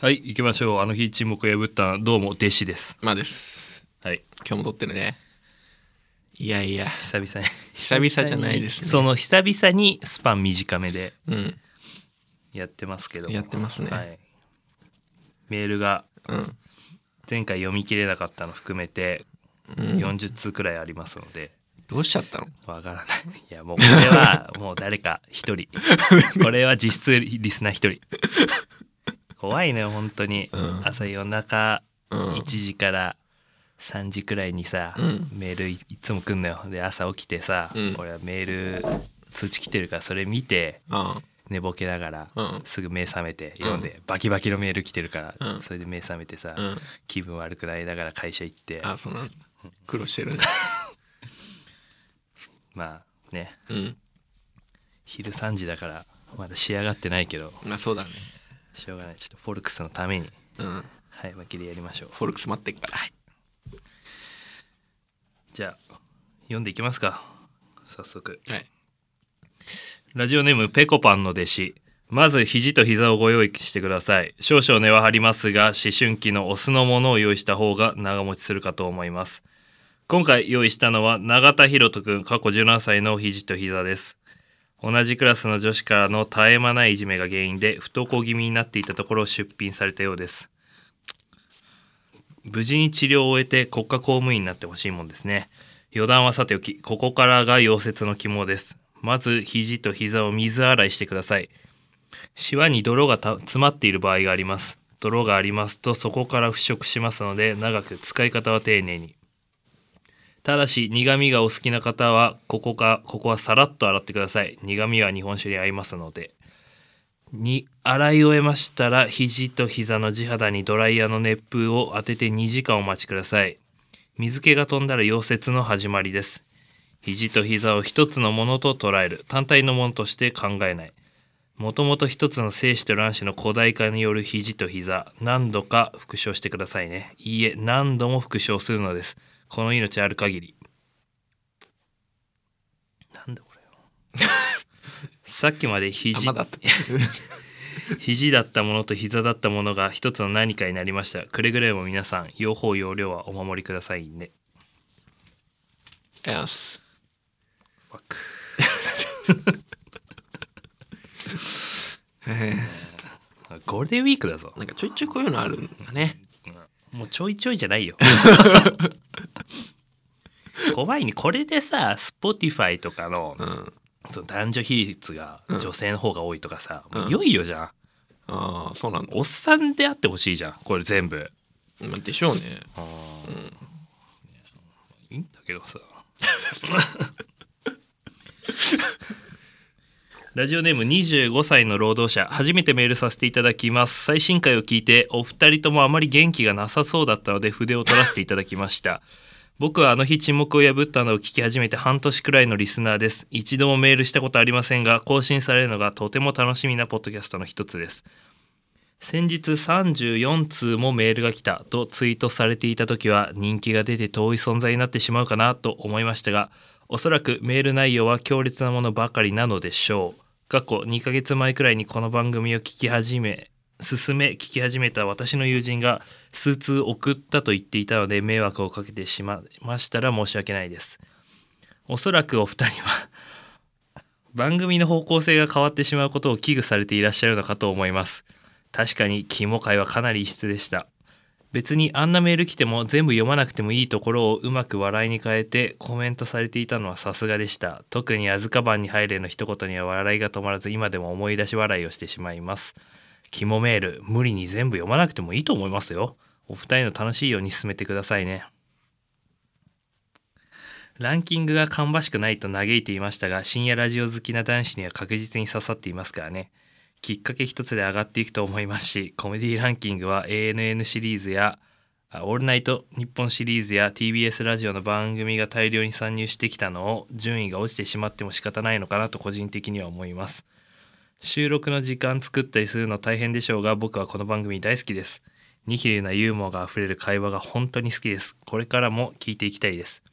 はい行きましょう。あの日沈黙を破ったどうも弟子です。まあです。はい。今日も撮ってるね。いやいや。久々に。久々じゃないですね。その久々にスパン短めでうん。やってますけども。やってますね。はい、メールがうん。前回読み切れなかったの含めてうん。40通くらいありますので、どうしちゃったの？わからない。いやもうこれはもう誰か一人。これは実質リスナー一人怖いのよ本当に、うん。朝夜中うん。1時から3時くらいにさ、うん。メールいいつも来んのよ。で朝起きてさ、うん。俺はメール通知来てるからそれ見てあ寝ぼけながら、うん。すぐ目覚めて読んで、バキバキのメール来てるから、うん。それで目覚めてさ、うん。気分悪くなりながら会社行って。あそうなんだ。苦労してるね。まあね。うん。昼3時だからまだ仕上がってないけど。まあそうだねしょうがない。ちょっとフォルクスのために。うん。はい巻きでやりましょう。フォルクス待ってっから。じゃあ読んでいきますか。早速。はい。ラジオネームペコパンの弟子。まず肘と膝をご用意してください。少々値は張りますが思春期のオスのものを用意した方が長持ちするかと思います。今回用意したのは永田博人くん過去17歳の肘と膝です同じクラスの女子からの絶え間ないいじめが原因で不登校気味になっていたところを出品されたようです。無事に治療を終えて国家公務員になってほしいもんですね。余談はさておきここからが溶接の肝です。まず肘と膝を水洗いしてください。シワに泥が詰まっている場合があります。泥がありますとそこから腐食しますので長く使い方は丁寧に。ただし苦味がお好きな方はここかここはさらっと洗ってください。苦味は日本酒に合いますので。に洗い終えましたら肘と膝の地肌にドライヤーの熱風を当てて2時間お待ちください。水気が飛んだら溶接の始まりです。肘と膝を一つのものと捉える。単体のものとして考えない。もともと一つの精子と卵子の古代化による肘と膝何度か復唱してくださいね。いいえ何度も復唱するのです。この命ある限り。なんだこれよ。さっきまであ肘。まだあった。肘だったものと膝だったものが一つの何かになりました。くれぐれも皆さん用法用量はお守りくださいね。ありがとうございますファックへゴールデンウィークだぞ。えなんかちょいちょいこういうのあるんだねもうちょいちょいじゃないよ。怖いね。これでさ Spotify とかのうん。その男女比率が女性の方が多いとかさ、うん。もういよいよじゃん。ああそうなんだ。おっさんであってほしいじゃんこれ全部。まあでしょうね。あー。いいんだけどさ ラジオネーム25歳の労働者初めてメールさせていただきます。最新回を聞いてお二人ともあまり元気がなさそうだったので筆を取らせていただきました。僕はあの日沈黙を破ったのを聞き始めて半年くらいのリスナーです。一度もメールしたことありませんが更新されるのがとても楽しみなポッドキャストの一つです。先日34通もメールが来たとツイートされていた時は人気が出て遠い存在になってしまうかなと思いましたがおそらくメール内容は強烈なものばかりなのでしょう。過去2ヶ月前くらいにこの番組を聞き始め進め聞き始めた私の友人が数通送ったと言っていたので迷惑をかけてしまいましたら申し訳ないです。おそらくお二人は 番組の方向性が変わってしまうことを危惧されていらっしゃるのかと思います。確かに肝会はかなり異質でした。別にあんなメール来ても全部読まなくてもいいところをうまく笑いに変えてコメントされていたのはさすがでした。特に「あずかばんに入れ」の一言には笑いが止まらず今でも思い出し笑いをしてしまいます。肝メール無理に全部読まなくてもいいと思いますよ。お二人の楽しいように進めてくださいね。ランキングが芳しくないと嘆いていましたが深夜ラジオ好きな男子には確実に刺さっていますからね。きっかけ一つで上がっていくと思いますしコメディランキングは ANN シリーズやあオールナイト日本シリーズや TBS ラジオの番組が大量に参入してきたのを順位が落ちてしまっても仕方ないのかなと個人的には思います。収録の時間作ったりするの大変でしょうが僕はこの番組大好きです。ニヒルなユーモアがあふれる会話が本当に好きです。これからも聞いていきたいです。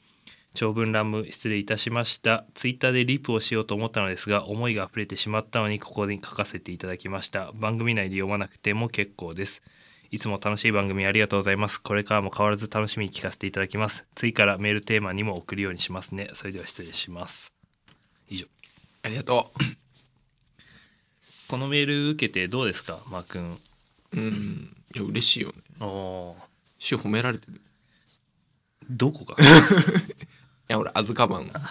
長文乱文失礼いたしました。ツイッターでリプをしようと思ったのですが思いが溢れてしまったのにここに書かせていただきました。番組内で読まなくても結構です。いつも楽しい番組ありがとうございます。これからも変わらず楽しみに聞かせていただきます。次からメールテーマにも送るようにしますね。それでは失礼します。以上。ありがと このメール受けてどうですかマー君？ううん。いや嬉しいよね。おー。週褒められてる。いどこが？や俺アズカバン。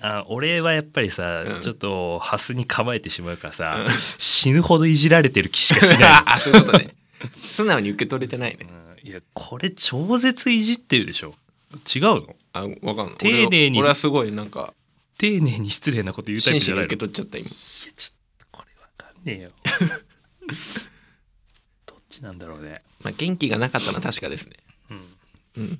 あ俺はやっぱりさ、うん。ちょっとハスに構えてしまうからさ、うん。死ぬほどいじられてる気しかしない。あそういうことね。素直に受け取れてないね。うん。いやこれ超絶いじってるでしょ。違うの？あわかんない。丁寧に俺は俺はすごいなんか丁寧に失礼なこと言うタイ真摯にプじゃないの？受け取っちゃった今。いやちょっとこれわかんねえよ。どっちなんだろうね。まあ元気がなかったのは確かですね。うん。うん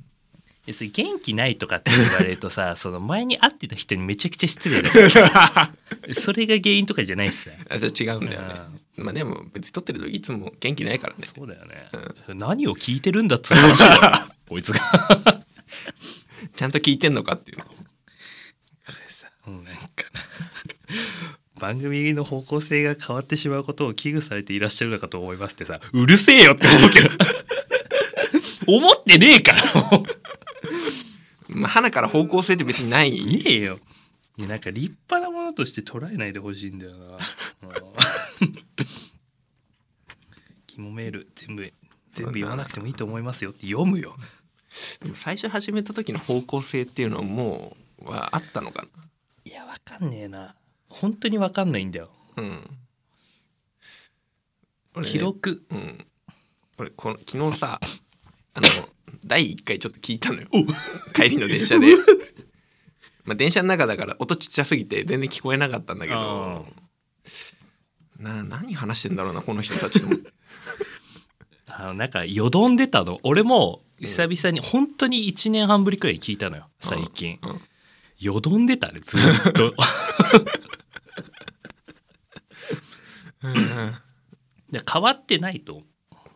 要するに元気ないとかって言われるとさ その前に会ってた人にめちゃくちゃ失礼だから。それが原因とかじいしさ。あじゃあ違うんだよね。まあでも別に撮ってる時いつも元気ないからね。そうだよね、何を聞いてるんだっつう話こいつが。ちゃんと聞いてんのかっていううんなんか番組の方向性が変わってしまうことを危惧されていらっしゃるのかと思いますってさうるせえよって思うけど。思ってねえから まあ花から方向性って別にない。ねえよ。いやなんか立派なものとして捉えないでほしいんだよな。うん。肝メール全部全部読まなくてもいいと思いますよ。って読むよ。でも最初始めた時の方向性っていうのはもうはあったのかいやわかんねえな。本当にわかんないんだよ。なうん。記録。うん。俺この昨日さあの第1回ちょっと聞いたのよ。帰りの電車で。まあ電車の中だから音ちっちゃすぎて全然聞こえなかったんだけど。な何話してんだろうなこの人たちと あのなんかよどんでたの。俺も久々に本当に1年半ぶりくらいに聞いたのよ最近。うんよどんでたねずっと。で変わってないと。思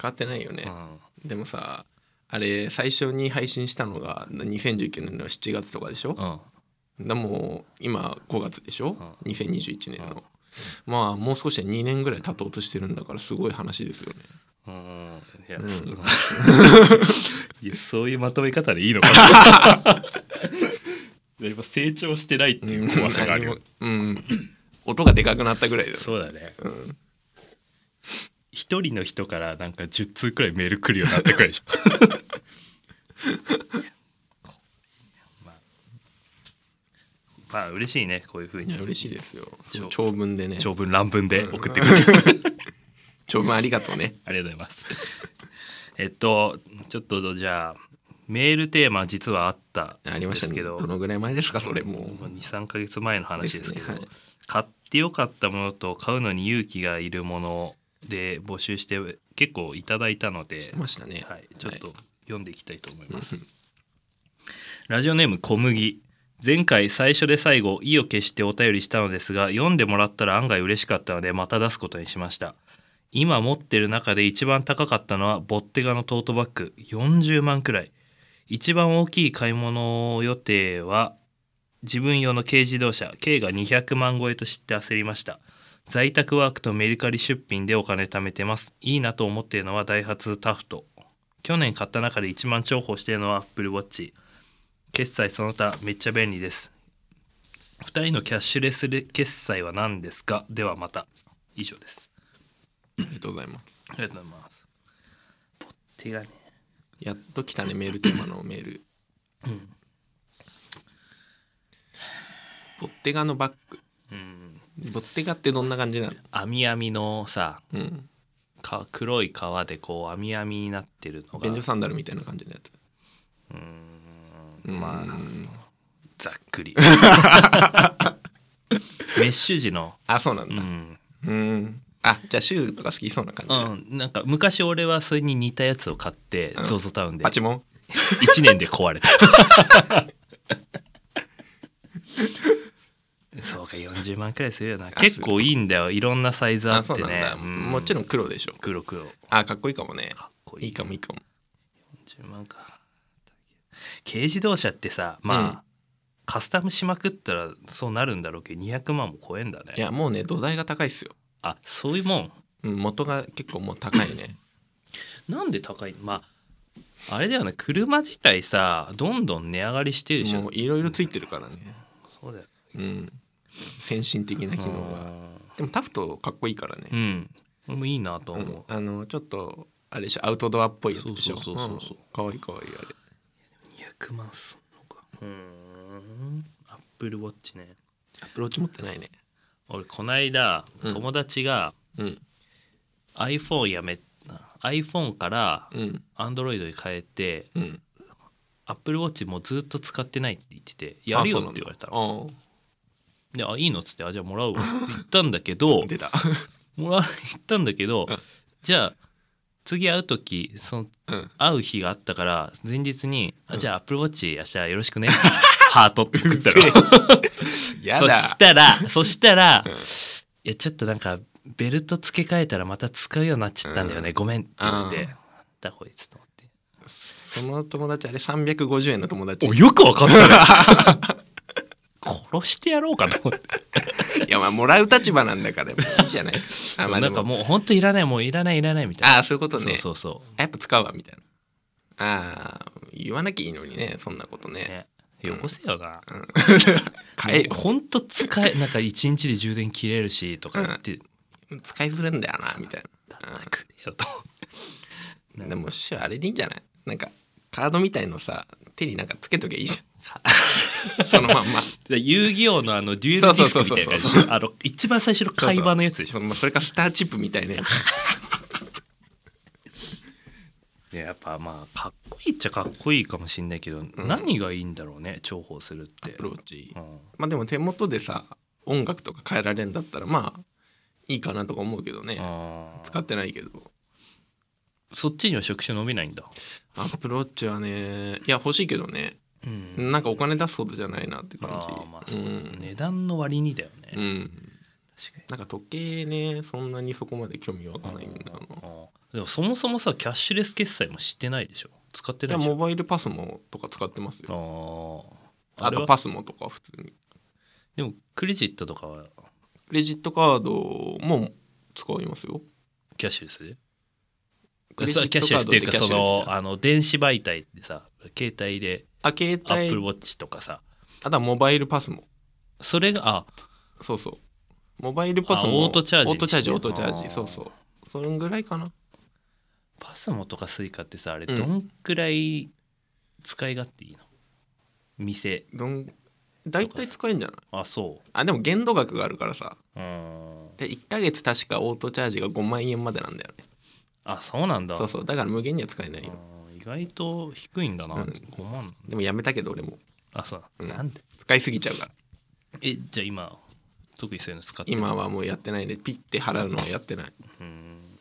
変わってないよう、ね。う、ん。でもさあれ最初に配信したのが2019年の7月とかでしょ、うん、でも今5月でしょ、う2021年の、まあもう少しで2年ぐらい経とうとしてるんだからすごい話ですよね。うん。いや,うん。そう、いやそういうまとめ方でいいのかな。今成長してないっていう怖さがあるよ、うん、うん。音がでかくなったぐらいだよ、そうだね。うん、一人の人からなんか10通くらいメール来るようになったくらいでしょまあまあ嬉しいねこういうふうに。嬉しいですよ。長長文でね。長文乱文で送ってくれて 長文ありがとうね。ありがとうございます。えっとちょっとじゃあメールテーマ実はあったんありましたね。ですけどどのぐらい前ですかそれも。う23か月前の話ですけど。ですねはい。買ってよかったものと買うのに勇気がいるもので募集して結構いただいたので。してましたね。はい、ちょっと読んでいきたいと思います。ラジオネーム小麦。前回最初で最後意を決してお便りしたのですが読んでもらったら案外嬉しかったのでまた出すことにしました。今持ってる中で一番高かったのはボッテガのトートバッグ。40万くらい。一番大きい買い物予定は自分用の軽自動車。軽が200万超えと知って焦りました。在宅ワークとメルカリ出品でお金貯めてます。いいなと思っているのはダイハツタフト。去年買った中で一番重宝しているのは Apple Watch 決済その他めっちゃ便利です。2人のキャッシュレス決済は何ですか？ではまた。以上です。ありがとうございます。ありがとうございます。ポッテがねやっと来たねメールテーマの メール。うん。ボッテガのバッグ。うん。ボッテガってどんな感じなの？網網のさうんか黒い革でこう網網になってるのが。便所サンダルみたいな感じのやつ。うーん。まあうん。ざっくり。メッシュ地の。あそうなんだ。うん、うん。あじゃあシューとか好きそうな感じ。だ、うん、なんか昔俺はそれに似たやつを買ってうん。ZOZO タウンで。パチモン？1年で壊れた そうか40万くらいするよな。あ結構いいんだよ。いろんなサイズああってね。もちろん黒でしょ。黒黒。あかっこいいかもね。かっこいい。いいかもいいかも。40万か。軽自動車ってさまあ、うん。カスタムしまくったらそうなるんだろうけど200万も超えんだね。いやもうね土台が高いっすよ、あそういうもん？うん、元が結構もう高いね。なんで高い？まああれだよね。車自体さどんどん値上がりしてるでしょ。もういろいろついてるからね。そうだよ。うん先進的な機能が。でもタフトかっこいいからね。うん。俺もいいなとう。ん。思う、あのちょっとあれでしょ。アウトドアっぽいやつでしょ。そうそうそうそうう。ん。かわいいかわいいあれ。200万すんのか。うーん。アップルウォッチね。アプローチ持ってないね。俺こないだうん。友達がうん。iPhone やめ iPhone からうん。Android に変えてうん。アップルウォッチもうずっと使ってないって言ってて「やるよ」って言われたの。ので「あいいの?」っつって「あじゃあもらうわ」って言ったんだけど 出た。もら言ったんだけどうん。じゃあ次会う時そのうん。会う日があったから前日に「うん。あじゃあアップルウォッチ明日よろしくね」ハートって送った うっせの。やそしだたらそしたらうん「いやちょっとなんかベルト付け替えたらまた使うようになっちゃったんだよね、うん。ごめん」って言われてうん「だこいつ」と思って。その友達あれ350円の友達。およくわかったね殺してやろうかと思って。いやまあもらう立場なんだからいいじゃない。あまあでなんかもう本当いらないもういらないいらないみたいな。ああそういうことね。そうそうそやっぱ使うわみたいな。ああ言わなきゃいいのにねそんなことね。うね。よこせよな、買えよ。ほんと使えなんか一日で充電切れるしとか言って、使いづらいんだよなみたいだったらくれよと。なでもしあれでいいんじゃない？なんかカードみたいのさ手になんかつけときゃいいじゃん そのまんま。で遊戯王のあのデュエルディスクみたいなあの一番最初の会話のやつでしょ。そのそれかスターチップみたいな。やついややっぱまあかっこいいっちゃかっこいいかもしんないけど、何がいいんだろうね重宝するって。アプローチ。うん。まあでも手元でさ音楽とか変えられるんだったらまあいいかなとか思うけどね。使ってないけど。そっちには触手伸びないんだ。アプローチはねいや欲しいけどねうん。なんかお金出すほどじゃないなって感じ。まあそう、ん。値段の割にだよね、うん。確かに。なんか時計ねそんなにそこまで興味湧かないんだよな。でもそもそもさキャッシュレス決済もしてないでしょ？使っていないでしょ？やモバイルパスモとか使ってますよ。ああとパスモとか普通に。でもクレジットとかは？クレジットカードも使いますよ。キャッシュレスで？キャッシュレスっていうかそのあの電子媒体でさ携帯であ携帯 Apple Watchとかさ。あとはモバイルパスモそれがあ。そうそう。モバイルパスあモオートチャージ。オートチャージオートチャージ。そうそう。それぐらいかな。パスモとかスイカってさあれうん。どんくらい使い勝手いいの、店。どん大体使えんじゃない？あそあでも限度額があるからさ。ううん。で1ヶ月確かオートチャージが5万円までなんだよね。あそうなんだ。そうそう。だから無限には使えないよ意外と低いんだな、うん。5万でもやめたけど俺も。あそう、うん。なんで？使いすぎちゃうから。えじゃあ今特にそういうの使ってる？今はもうやってないでピッて払うのはやってない。うん。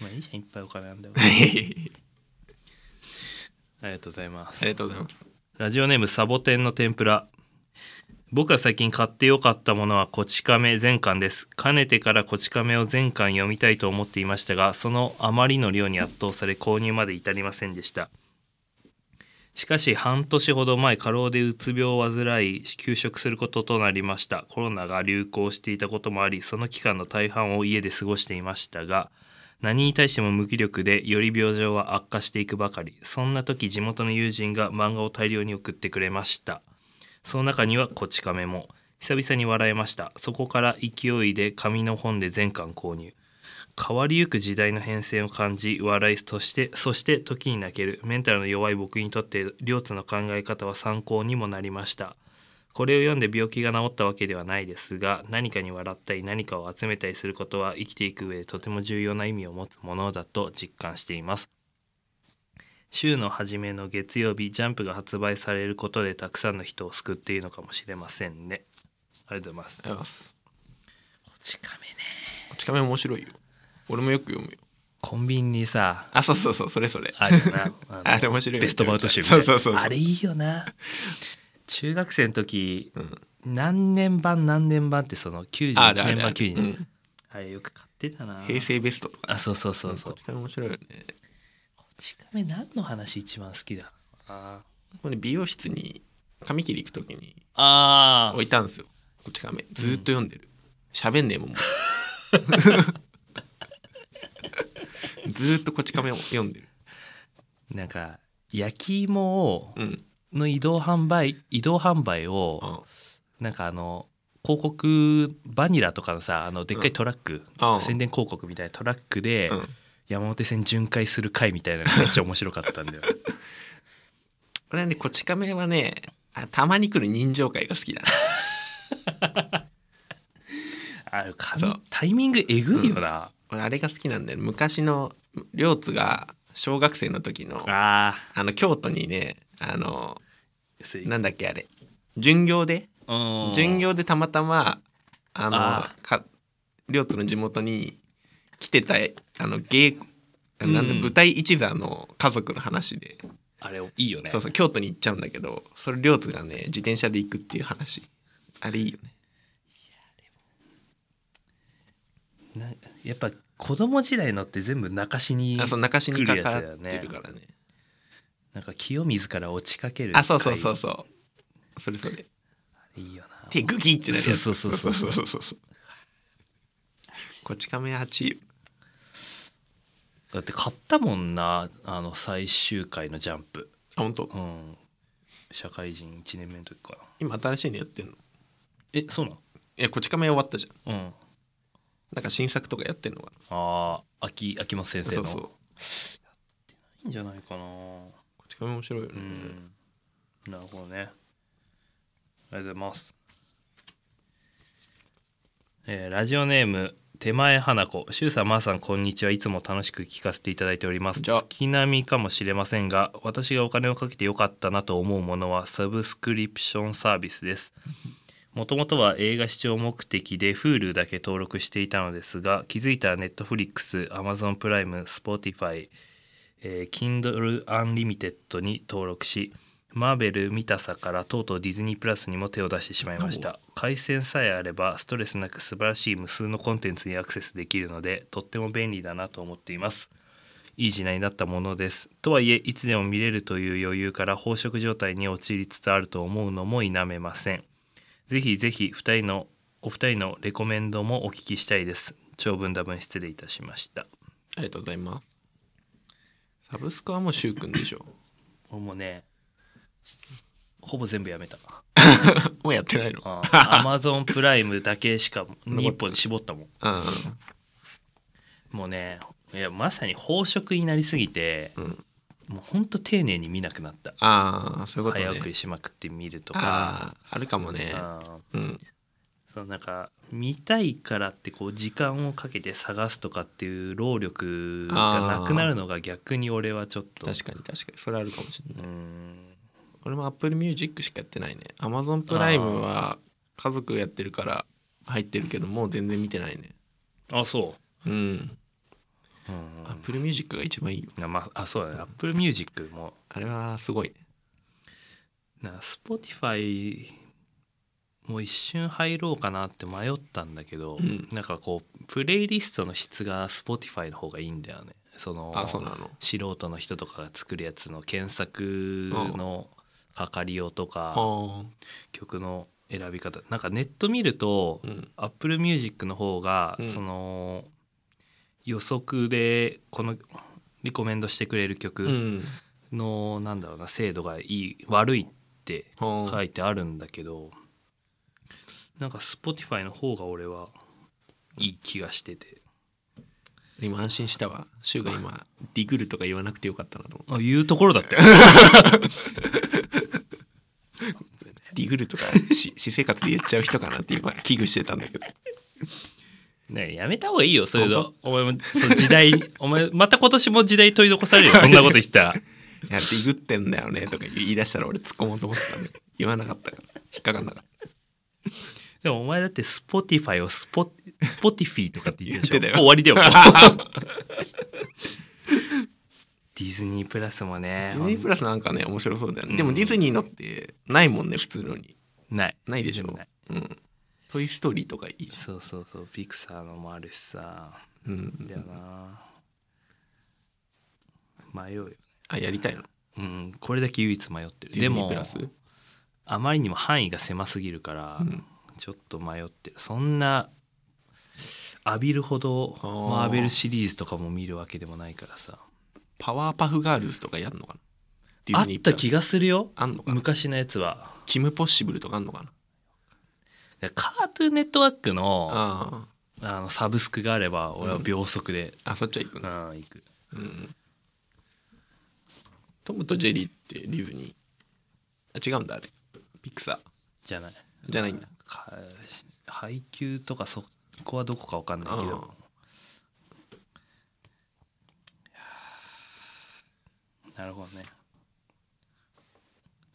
まあいいじゃん。いっぱいお金なんだよ。あ ありがとうございます。りがとうございます。ラジオネームサボテンの天ぷら僕が最近買ってよかったものはこち亀全巻です。かねてからこち亀を全巻読みたいと思っていましたがそのあまりの量に圧倒され購入まで至りませんでした。しかし半年ほど前過労でうつ病を患い休職することとなりました。コロナが流行していたこともありその期間の大半を家で過ごしていましたが何に対しても無気力でより病状は悪化していくばかり。そんな時地元の友人が漫画を大量に送ってくれました。その中にはこち亀も久々に笑えました。そこから勢いで紙の本で全巻購入。変わりゆく時代の変遷を感じ笑いとしてそして時に泣ける。メンタルの弱い僕にとって両津の考え方は参考にもなりました。これを読んで病気が治ったわけではないですが何かに笑ったり何かを集めたりすることは生きていく上でとても重要な意味を持つものだと実感しています。週の初めの月曜日ジャンプが発売されることでたくさんの人を救っているのかもしれませんね。ありがとうございます。ありがとうございます。こち亀ね。こち亀面白いよ。俺もよく読むよ。コンビニにさあそうそうそうそれそれ。あるよな。あれ面白いよ。ベストバウト集みたいな。そうそうそうあれいいよな。中学生の時うん。何年版何年版ってその91あるある年版ある92年。うん。あれよく買ってたな。平成ベストとか。あそうそうそうそう。こち亀面白いよね。こち亀何の話一番好きだ？あこれ美容室に髪切り行く時にあ置いたんですよ。こち亀。ずーっと読んでる。喋、ん、ねえもんもう。ずーっとこち亀を読んでる。なんか焼き芋をうん。の移動販売移動販売をあなんかあの広告バニラとかのさあのでっかいトラック、あ宣伝広告みたいなトラックでうん山手線巡回する回みたいなのがめっちゃ面白かったんだよ俺はねこち亀はねあたまに来る人情会が好きだな。あタイミングえぐいよな、俺あれが好きなんだよ昔の両津が小学生の時のああの京都にねあのーなんだっけあれ。巡業で？うん。巡業でたまたまあのあか両津の地元に来てたあの芸なんだうん。舞台一座の家族の話で、あれいいよね。そうそう京都に行っちゃうんだけどそれ両津がね自転車で行くっていう話。あれいいよね。なやっぱ子供時代のって全部泣かしにあそう中市にかかってるからね。なんか清水から落ちかけるあそうそうそううそう。それそれ。いいよな。手グギーってなるやつ。そうそうそうそう。そうそうそうこち亀8位だって買ったもんなあの最終回のジャンプ。あ本当？うん。社会人1年目の時かな。今新しいのやってんの？えそうなの？いやこち亀終わったじゃん。うん。なんか新作とかやってんのかああ秋秋元先生の？なそうそう。いいんじゃないかな。こち亀面白いよね、うん。なるほどね。ありがとうございます。えーラジオネーム手前花子。しゅうさんまーさんこんにちは。いつも楽しく聞かせていただいております。月並みかもしれませんが私がお金をかけてよかったなと思うものはサブスクリプションサービスです。もともとは映画視聴目的で Hulu だけ登録していたのですが気づいたら Netflix、Amazon プライム、Spotify、えー Kindle Unlimited に登録しマーベル見たさからとうとうディズニープラスにも手を出してしまいました。回線さえあればストレスなく素晴らしい無数のコンテンツにアクセスできるのでとっても便利だなと思っています。いい時代になったものです。とはいえいつでも見れるという余裕から飽食状態に陥りつつあると思うのも否めません。ぜひぜひ二人のお二人のレコメンドもお聞きしたいです。長文多文失礼いたしました。ありがとうございます。サブスクはもうしゅうくんでしょ。もうねほぼ全部やめた。もうやってないの？アマゾンプライムだけしか残一本に絞ったもんうん。もうねいやまさに飽食になりすぎてうん。もうほんと丁寧に見なくなった。ああそういうことね。早送りしまくって見るとあか。ああるかもね。あうん。そうなんか見たいからってこう時間をかけて探すとかっていう労力がなくなるのが逆に俺はちょっと。確かに確かに。それあるかもしれうない、ん俺も Apple Music しかやってないね。Amazon プライムは家族やってるから入ってるけどもう全然見てないね。あそう。ん。う、うん、Apple Music が一番いいよ。あまああそうだね。Apple Music も。あれはすごいね。な Spotify もう一瞬入ろうかなって迷ったんだけど、うん。なんかこうプレイリストの質が Spotify の方がいいんだよね。その素人の人とかが作るやつの検索のかかりようとかあ曲の選び方。なんかネット見るとあうん。Apple Music の方がうん。その予測でこのリコメンドしてくれるう曲ん。のなんだろうな精度がいい悪いっては書いてあるんだけどなんか Spotify の方が俺はいい気がしてて今安心したわ。シュウが今ディグルとか言わなくてよかったなと思っあ言うところだったよ ディグルとかし私生活で言っちゃう人かなって今危惧してたんだけど。ねえやめた方がいいよそういうの。お前もそう時代 お前また今年も時代取り残されるよ そんなこと言ってたら。いやディグってんだよねとか言い出したら俺突っ込もうと思ってたんで言わなかったから。引っかかんなかったでもお前だって Spotify をスポスポティフィとかって言ってたよ。終わりだよ。ディズニープラスもねディズニープラスなんかね面白そうだよね、うん。でもディズニーのってないもんね普通のに。ない。ないでしょ。ない。うん「トイ・ストーリー」とかいいじそうそうそう。ピクサーのもあるしさ。うん。だよな。迷うよあやりたいの？うん。これだけ唯一迷ってる。でもあまりにも範囲が狭すぎるから、うんちょっと迷ってる。そんな浴びるほどマー。ベルシリーズとかも見るわけでもないからさ。パワーパフガールズとかやるのかな？あった気がするよ。あんのかな？昔のやつは。キムポッシブルとかあんのかな？カートゥーンネットワー。クのああのサブスクがあれば俺は秒速で、ああそっちは行くうんの、行く。うん、トムとジェリーってディズニー？あ違うんだあれ。ピクサーじゃないじゃないんだ。か配給とかそこはどこかわかんないけうん。どなるほどね。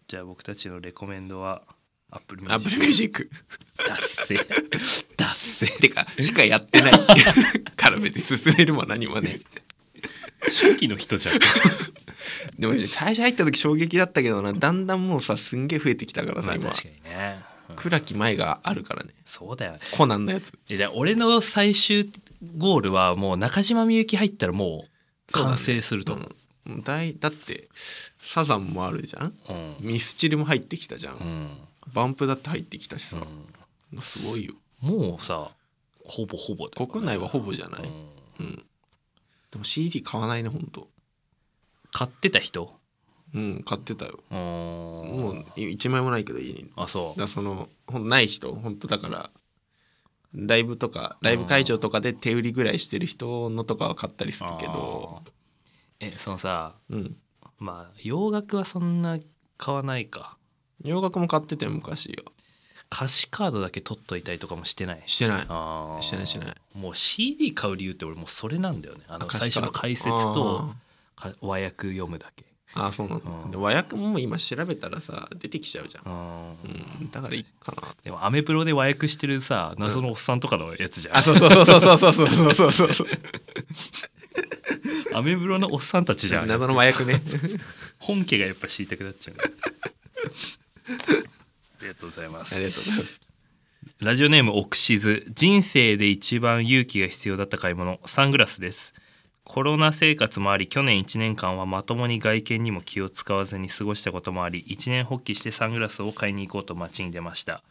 じゃあ僕たちのレコメンドは Apple MuApple Music。達成達成てかしかやってない。から別に進めるも何もね。初期の人じゃん。でも最初入った時衝撃だったけどな。だんだんもうさすんげえ増えてきたからまさ今。あ確かにね、うん倉木舞があるからね。そうだよ。コナンのやつ。いや俺の最終ゴールはもう中島みゆき入ったらもう完成すると。思ううん。だいだってサザンもあるじゃん。うん。ミスチルも入ってきたじゃん、うん。バンプだって入ってきたしさ、うん。すごいよ。もうさほぼほぼね国内はほぼじゃない、うん。うん。でも CD 買わないねほんと。買ってた人？うん買ってたよ。ももう1枚もないけど家に。あそだからそのほんない人本当だからライブとかライブ会場とかで手売りぐらいしてる人のとかは買ったりすうるけど。えそのさうん。まあ洋楽はそんな買わないか。洋楽も買ってて昔よ。歌詞カードだけ取っといたりとかもしてない？してない。してないしてない。もう CD 買う理由って俺もうそれなんだよね。あの最初の解説とか和訳読むだけあそうなんだ、うん。で和訳も今調べたらさ出てきちゃうじゃん、うん。うん、だからいいかな。でもアメプロで和訳してるさ謎のおっさんとかのやつじゃん、あそうそうそうそうそうそうそうそうそうそう。アメブロのおっさんたちじゃん謎の和訳ね。本家がやっぱ知りたくなっちゃう。ね ありがとうございます。ありがとうございます。ラジオネームオクシズ。人生で一番勇気が必要だった買い物サングラスですコロナ生活もあり去年1年間はまともに外見にも気を使わずに過ごしたこともあり一年発起してサングラスを買いに行こうと街に出ました。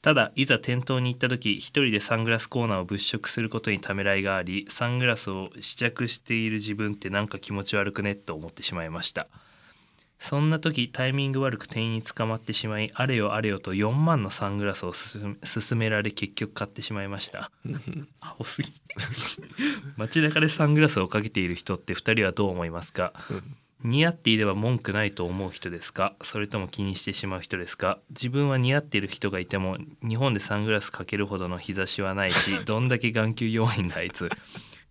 ただいざ店頭に行った時一人でサングラスコーナーを物色することにためらいがありサングラスを試着している自分ってなんか気持ち悪くねと思ってしまいました。そんな時タイミング悪く店員に捕まってしまいあれよあれよと4万のサングラスを勧められ結局買ってしまいました。青すぎ。街中でサングラスをかけている人って2人はどう思いますか？似合っていれば文句ないと思う人ですか？それとも気にしてしまう人ですか？自分は似合っている人がいても日本でサングラスかけるほどの日差しはないし どんだけ眼球弱いんだあいつ。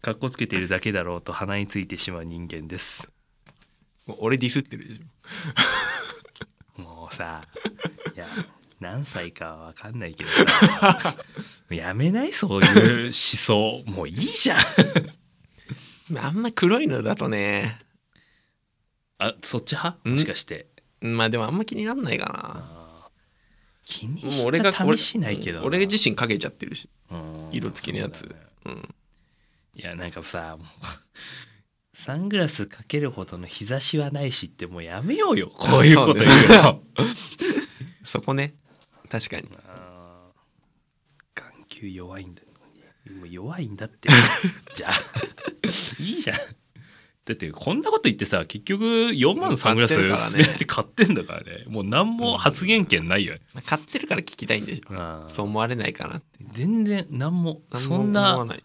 かっこつけているだけだろうと鼻についてしまう人間です俺ディスってるでしょ。もうさいや何歳かは分かんないけどさやめないそういう思想。もういいじゃん。あんま黒いのだとね。あそっち派？ん。もしかして。まあでもあんま気になんないかあー気になもう俺がした試しないけどな。俺俺自身かけちゃってるし。うん色付きのやつ。そうだね。うん。いやなんかさサングラスかけるほどの日差しはないしってもうやめようよ。こういうこと言うの。そこね。確かに。眼球弱いんだもう弱いんだって。じゃあいいじゃん。だってこんなこと言ってさ結局4万のサングラス買って買ってんだからね。もう何も発言権ないよ。ね、買ってるから聞きたいんでしょ。そう思われないかなって。全然何もそん思わな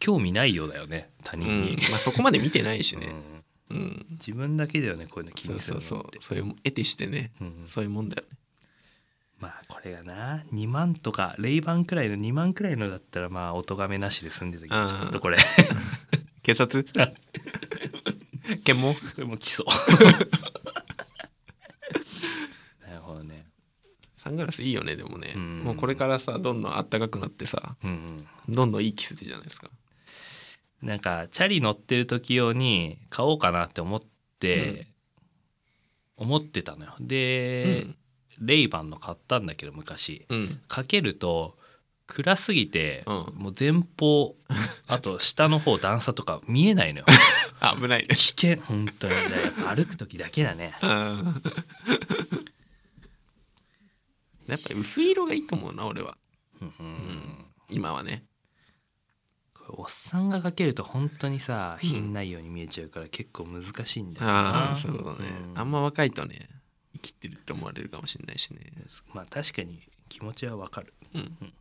興味ないようだよね他う人に。ん、まあそこまで見てないしね。うん。うん。自分だけだよねこういうの気そうにすそう。そうるのってそういう得てしてね。うん。そういうもんだよね。まあこれがな2万とかレイバンくらいの2万くらいのだったらまあお咎めなしで済んでたけどちょっとこれ。警察？検問？これも基礎 なるほどね。サングラスいいよねでもね。うん。もうこれからさどんどん暖かくなってさうんどんどんいい季節じゃないですか。うんなんかチャリ乗ってる時用に買おうかなって思って、思ってたのよ。で、レイバンの買ったんだけど昔。うん。うんかけると暗すぎて、うん。もう前方 あと下の方段差とか見えないのよ。危ないね。危険本当に。だからやっぱ歩く時だけだね。うん。やっぱり薄い色がいいと思うな俺は、うん。うん、今はねおっさんがかけると本当にさうん。品ないように見えちゃうから結構難しいんだよあな。あそういうことね、うん。あんま若いとね生きてるって思われるかもしれないしね。まあ確かに気持ちはわかる。うん。うん。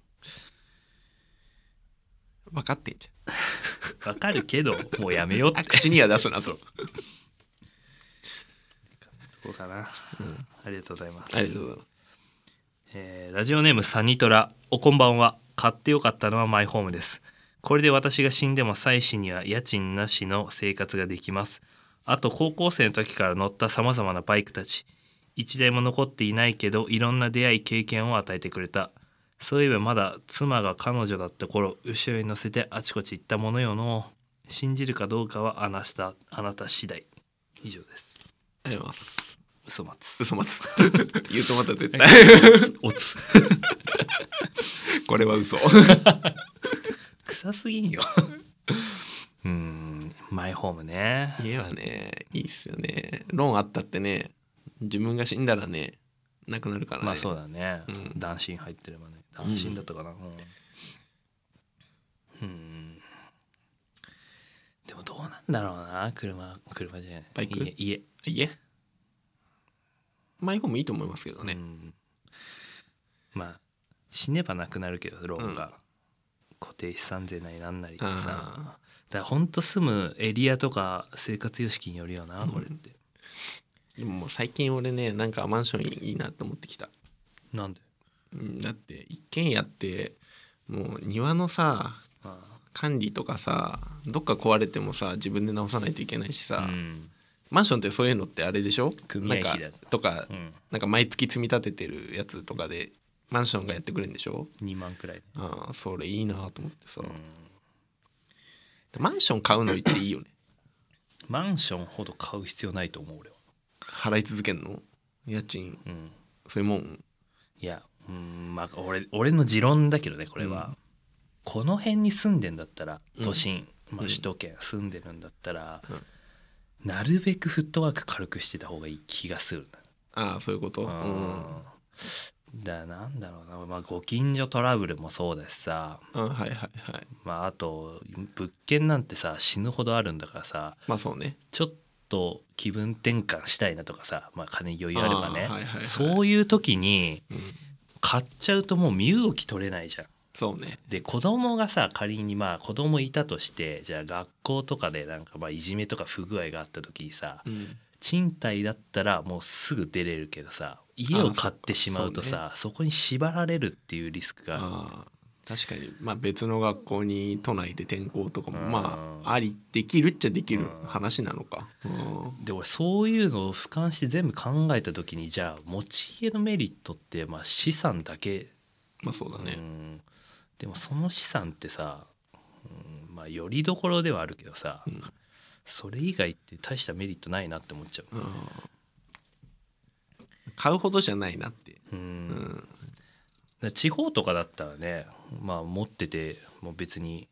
分かってんじ わかるけどもうやめようって。ゃんあ口には出すなと、とこかな。うん、ありがとうございます。ありがとうございます。えーラジオネームサニトラ。おこんばんは。買ってよかったのはマイホームですこれで私が死んでも妻子には家賃なしの生活ができます。あと高校生の時から乗ったさまざまなバイクたち。一台も残っていないけどいろんな出会い経験を与えてくれた。そういえばまだ妻が彼女だった頃後ろに乗せてあちこち行ったものよの。信じるかどうかはあなたあなた次第。以上です。ありがとうございます。嘘松。嘘待つ 言うとまた絶は対い おつ。これは嘘臭すぎんよ。うんマイホームね。家はねいいっすよね。ローンあったってね自分が死んだらねなくなるからね。まあそうだね、うん。断芯入ってればね。断芯だったかな。うん、うん。でもどうなんだろうな車車じゃ。ないバイク？家家。家？マイホームいいと思いますけどね、うん。まあ死ねばなくなるけどローンが、固定資産税なりなんなりってさ。だかあらほんと住むエリアとか生活様式によるよなこれって、ーでももう最近俺ねなんかマンションいいなと思ってきた、なんで？うん、だって一軒家ってもう庭のさあ管理とかさどっか壊れてもさ自分で直さないといけないしあさ、うん。マンションってそういうのってあれでしょ？組合費だとかうん。なんか毎月積み立ててるやつとかでマンションがやってくれるんでしょ？2万くらい。ああそれいいなと思ってさ、うん。マンション買うのっていいよね。マンションほど買う必要ないと思う俺は。払い続けんの？家賃。うん。そういうもん？いやうんまあ俺俺の持論だけどねこれは、うん。この辺に住んでんだったらうん。都心、まあ、うん首都圏住んでるんだったら、うん。なるべくフットワーク軽くしてた方がいい気がする。ああそういうこと、うん、うんだなんだろうな、まあ、ご近所トラブルもそうだしさ、あはいはいはい。まあ、あと物件なんてさ死ぬほどあるんだからさ。まあそうね。ちょっと気分転換したいなとかさ、まあ、金に余裕あればね、はいはいはい。そういう時にうん。買っちゃうともう身動き取れないじゃん。そうね。で子供がさ仮にまあ子供いたとしてじゃあ学校とかでなんかまあいじめとか不具合があった時にさうん。賃貸だったらもうすぐ出れるけどさ家を買ってしまうとさそこに縛られるっていうリスクが確かに。まあ別の学校に都内で転校とかもうん。まあありできるっちゃできるうん。話なのか。うん。で俺そういうのを俯瞰して全部考えた時にじゃあ持ち家のメリットってまあ資産だけ。まあそうだね。うん。でもその資産ってさ、うん、まあよりどころではあるけどさ、うん。それ以外って大したメリットないなって思っちゃう。うん買うほどじゃないなって。ううん。んだから地方とかだったらねまあ持っててもう別に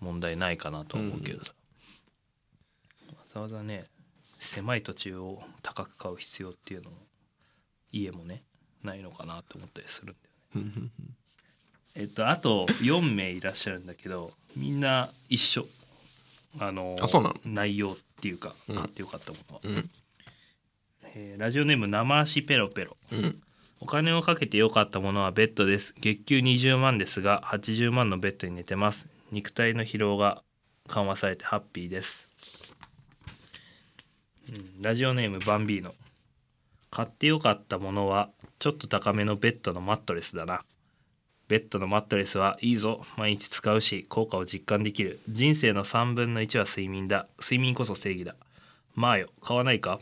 問題ないかなとは思うけどさ、わざわざね狭い土地を高く買う必要っていうのも家もねないのかなって思ったりするんだよね。うんえっとあと4名いらっしゃるんだけどみんな一緒。あの？内容っていうかうん。買ってよかったものは、うんえーラジオネーム生足ペロペロ。うん。お金をかけてよかったものはベッドです。月給20万ですが80万のベッドに寝てます。肉体の疲労が緩和されてハッピーです、うん、ラジオネームバンビーノ。買ってよかったものはちょっと高めのベッドのマットレスだな。ベッドのマットレスはいいぞ。毎日使うし効果を実感できる。人生の3分の1は睡眠だ。睡眠こそ正義だ。まあよ買わないか？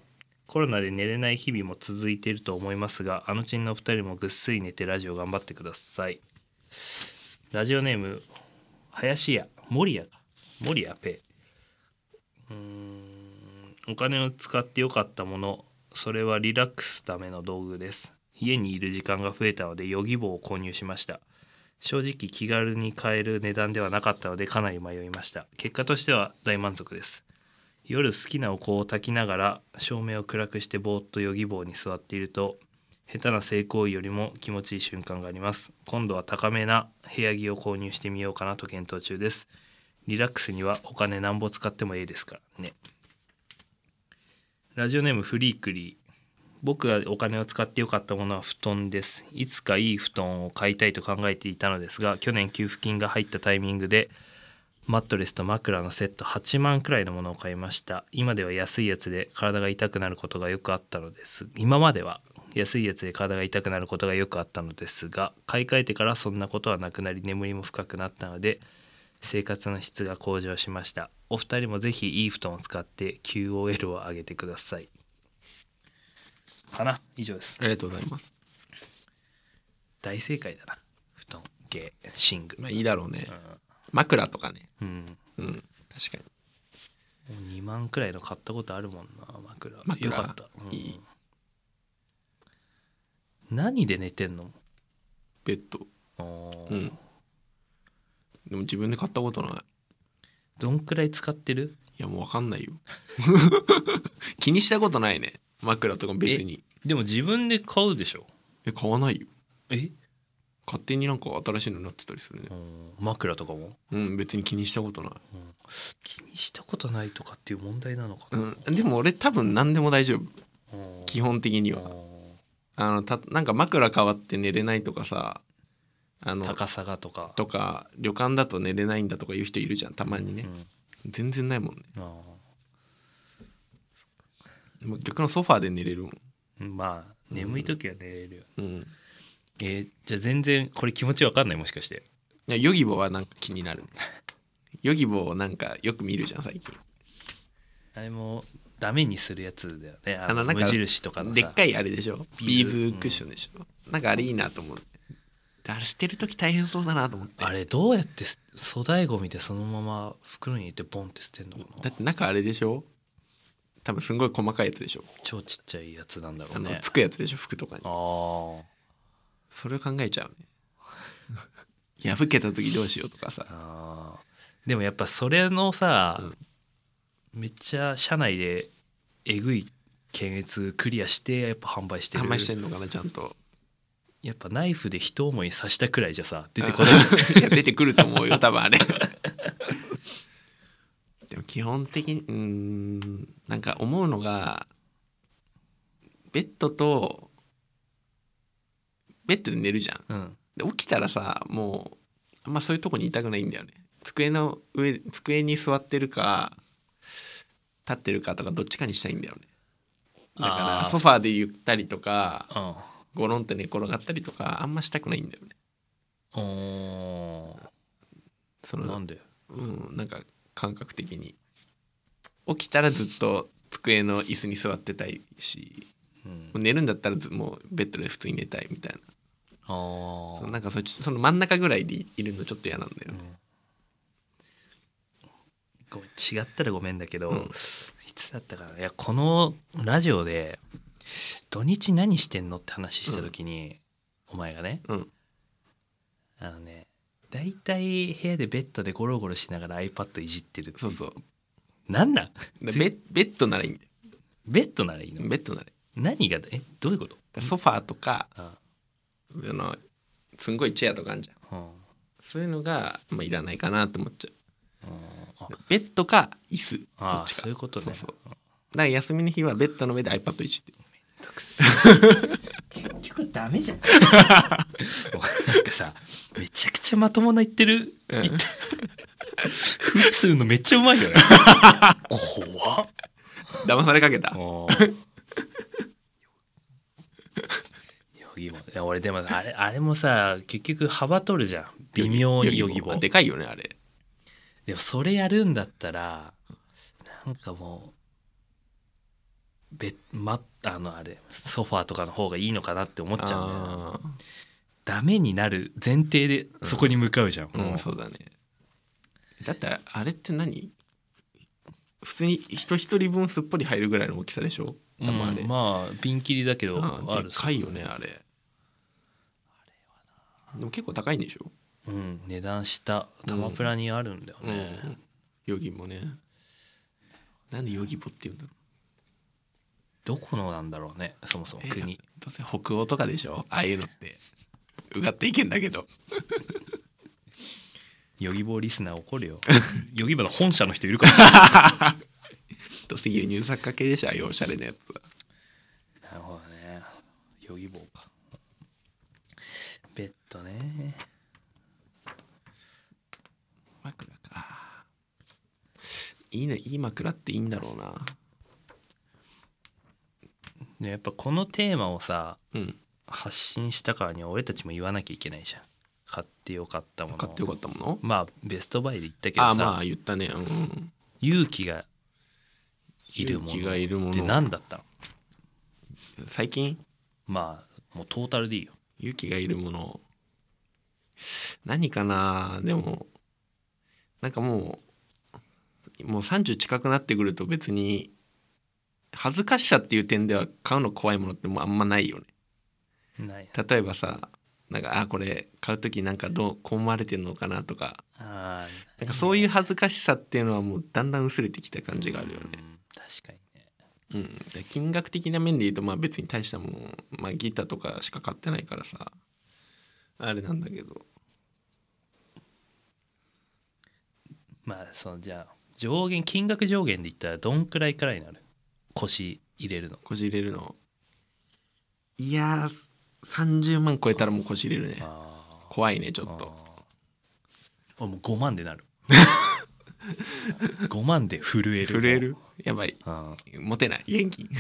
コロナで寝れない日々も続いていると思いますがあのちんのお二人もぐっすり寝てラジオ頑張ってください。ラジオネーム林家守屋か。守屋ペ。うんお金を使ってよかったものそれはリラックスための道具です。家にいる時間が増えたのでヨギボを購入しました。正直気軽に買える値段ではなかったのでかなり迷いました。結果としては大満足です。夜好きなお香を焚きながら照明を暗くしてぼーっとヨギ棒に座っていると下手な性行為よりも気持ちいい瞬間があります。今度は高めな部屋着を購入してみようかなと検討中です。リラックスにはお金なんぼ使ってもいいですからね。ラジオネームフリークリー。僕がお金を使ってよかったものは布団です。いつかいい布団を買いたいと考えていたのですが去年給付金が入ったタイミングでマットレスと枕のセット8万くらいのものを買いました。今では安いやつで体が痛くなることがよくあったのです。今までは安いやつで体が痛くなることがよくあったのですが買い替えてからそんなことはなくなり眠りも深くなったので生活の質が向上しました。お二人もぜひいい布団を使って QOL を上げてください。かな？以上です。ありがとうございます。大正解だな。布団系寝具。まあいいだろうね枕とかね。うん。うん。確かに。もう2万くらいの買ったことあるもんな枕。枕？よかった、うん。いい。何で寝てんの？ベッド。あー。うん。でも自分で買ったことない。どんくらい使ってる？いやもう分かんないよ。気にしたことないね。枕とか別に。でも自分で買うでしょ？え買わないよ。え、勝手になんか新しいのになってたりするね。うん、枕とかも、うん別に気にしたことない。うん、気にしたことないとかっていう問題なのかな、うん。でも俺多分何でも大丈夫。うん。基本的にうはん。あのたなんか枕変わって寝れないとかさあの高さがとか。とか旅館だと寝れないんだとかいう人いるじゃん。たまにね、うん。全然ないもんね。逆のソファーで寝れるもん。ーまあ眠い時は寝れるよ、うんえーじゃあ全然これ気持ちわかんないもしかして。いやヨギボーはなんか気になる。ね ヨギボーをなんかよく見るじゃん最近。あれもダメにするやつだよね。ああのなんか無印とかのさ。でっかいあれでしょ？ビビーズクッションでしょ、なんかあれいいなと思う。であれ捨てる時大変そうだなと思って。あれどうやってす粗大ごみでそのまま袋に入れてボンって捨てんのかな？だって中あれでしょ？多分すんごい細かいやつでしょ。超ちっちゃいやつなんだろあのうねつくやつでしょ？服とかに。あーそれを考えちゃうね。破けた時どうしようとかさ。でもやっぱそれのさ、うん。めっちゃ社内でえぐい検閲クリアしてやっぱ販売してる。販売してんのかなちゃんと。やっぱナイフで一思い刺したくらいじゃさ 出てこない。いや出てくると思うよ多分あれ。でも基本的にうーんなんか思うのがベッドとベッドで寝るじゃん。うん。で起きたらさもうあんまそういうとこにいたくないんだよね。机の上机に座ってるか立ってるかとかどっちかにしたいんだよね。だからソファーでゆったりとかうん。ゴロンって寝転がったりとかあんましたくないんだよね。おそのーなんで？うんなんか感覚的に。起きたらずっと机の椅子に座ってたいしうん。寝るんだったらずもうベッドで普通に寝たいみたいな。あそのーなんかそっちその真ん中ぐらいでいるのちょっと嫌なんだよね、ごめん違ったらごめんだけど、うん。いつだったかな。いやこのラジオで土日何してんのって話した時に、お前がねうん。あのね大体部屋でベッドでゴロゴロしながら iPad いじってるってそうそう。なんなん？でベ ベッドならいいんだよ。ベッドならいいの？ベッドならいい。何がえどういうこと？ソファーとかああのすんごいチェアとかあるじゃん。うん。そういうのが、まあ、いらないかなと思っちゃう。ベッドか椅子。どあっちか。そういうことね。そうそう。だから休みの日はベッドの上で iPad いじって。る結局ダメじゃん。なんかさめちゃくちゃまともな言ってる、うん。言って。普通のめっちゃうまいよね。怖っ。騙されかけたギボー。いや俺でもあれあれもさ結局幅取るじゃん。微妙にヨギボー。でかいよねあれ。でもそれやるんだったらなんかもうべまあのあれソファーとかの方がいいのかなって思っちゃうんだよなあダメになる前提でそこに向かうじゃん、ーもうう。んそうだね。だってあれって何？普通に人一人分すっぽり入るぐらいの大きさでしょ？うんまあピンキリだけどああるでかいよねあれでも結構高いんでしょ？うん値段したタマプラにあるんだよね、うんヨギもね。なんでヨギボって言うんだろどこのなんだろうねそもそもう国。えどうせ北欧とかでしょ？ああいうのって。うがっていけんだけど。ヨギボーリスナー怒るよ。ヨギボーの本社の人いるかもしれないどうせ輸入作家系でしょ？ああいうおしゃれなやつは。なるほどね。ヨギボーかベッドね。枕か。いいね。いい枕っていいんだろうな。ねやっぱこのテーマをさうん。発信したからには俺たちも言わなきゃいけないじゃん。買ってよかったもの。買ってよかったもの？まあベストバイで言ったけどさ、ああまあ言ったね。うん。勇気がいるもの。勇気がいるもの。って何だったの？最近？まあもうトータルでいいよ。勇気がいるもの何かな？でもなんかもうもう30近くなってくると別に恥ずかしさっていう点では買うの怖いものってもうあんまないよね。ない。例えばさなんかあこれ買う時なんかどうこう思われてるのかなとか。なんかそういう恥ずかしさっていうのはもうだんだん薄れてきた感じがあるよね。うん確かにね。うん、で金額的な面で言うとまあ別に大したもん、まあ、ギターとかしか買ってないからさあれなんだけど。まあそのじゃあ上限金額上限で言ったらどんくらいからになる？腰入れるの。腰入れるの？いやー30万超えたらもう腰入れるね。怖いねちょっと。あもう5万でなる。5万で震える。震える？やばい。モテない？元気？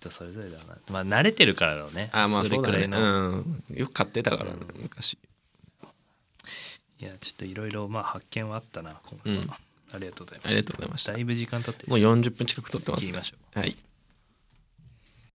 人それぞれだな。まあ慣れてるからだね。あまあそれくらいの、うん。よく買ってたからね昔。いやちょっといろいろまあ発見はあったな今回は、うん。ありがとうございまありすがとうございました。だいぶ時間経ってもう40分近く撮ってます切りましょう。はい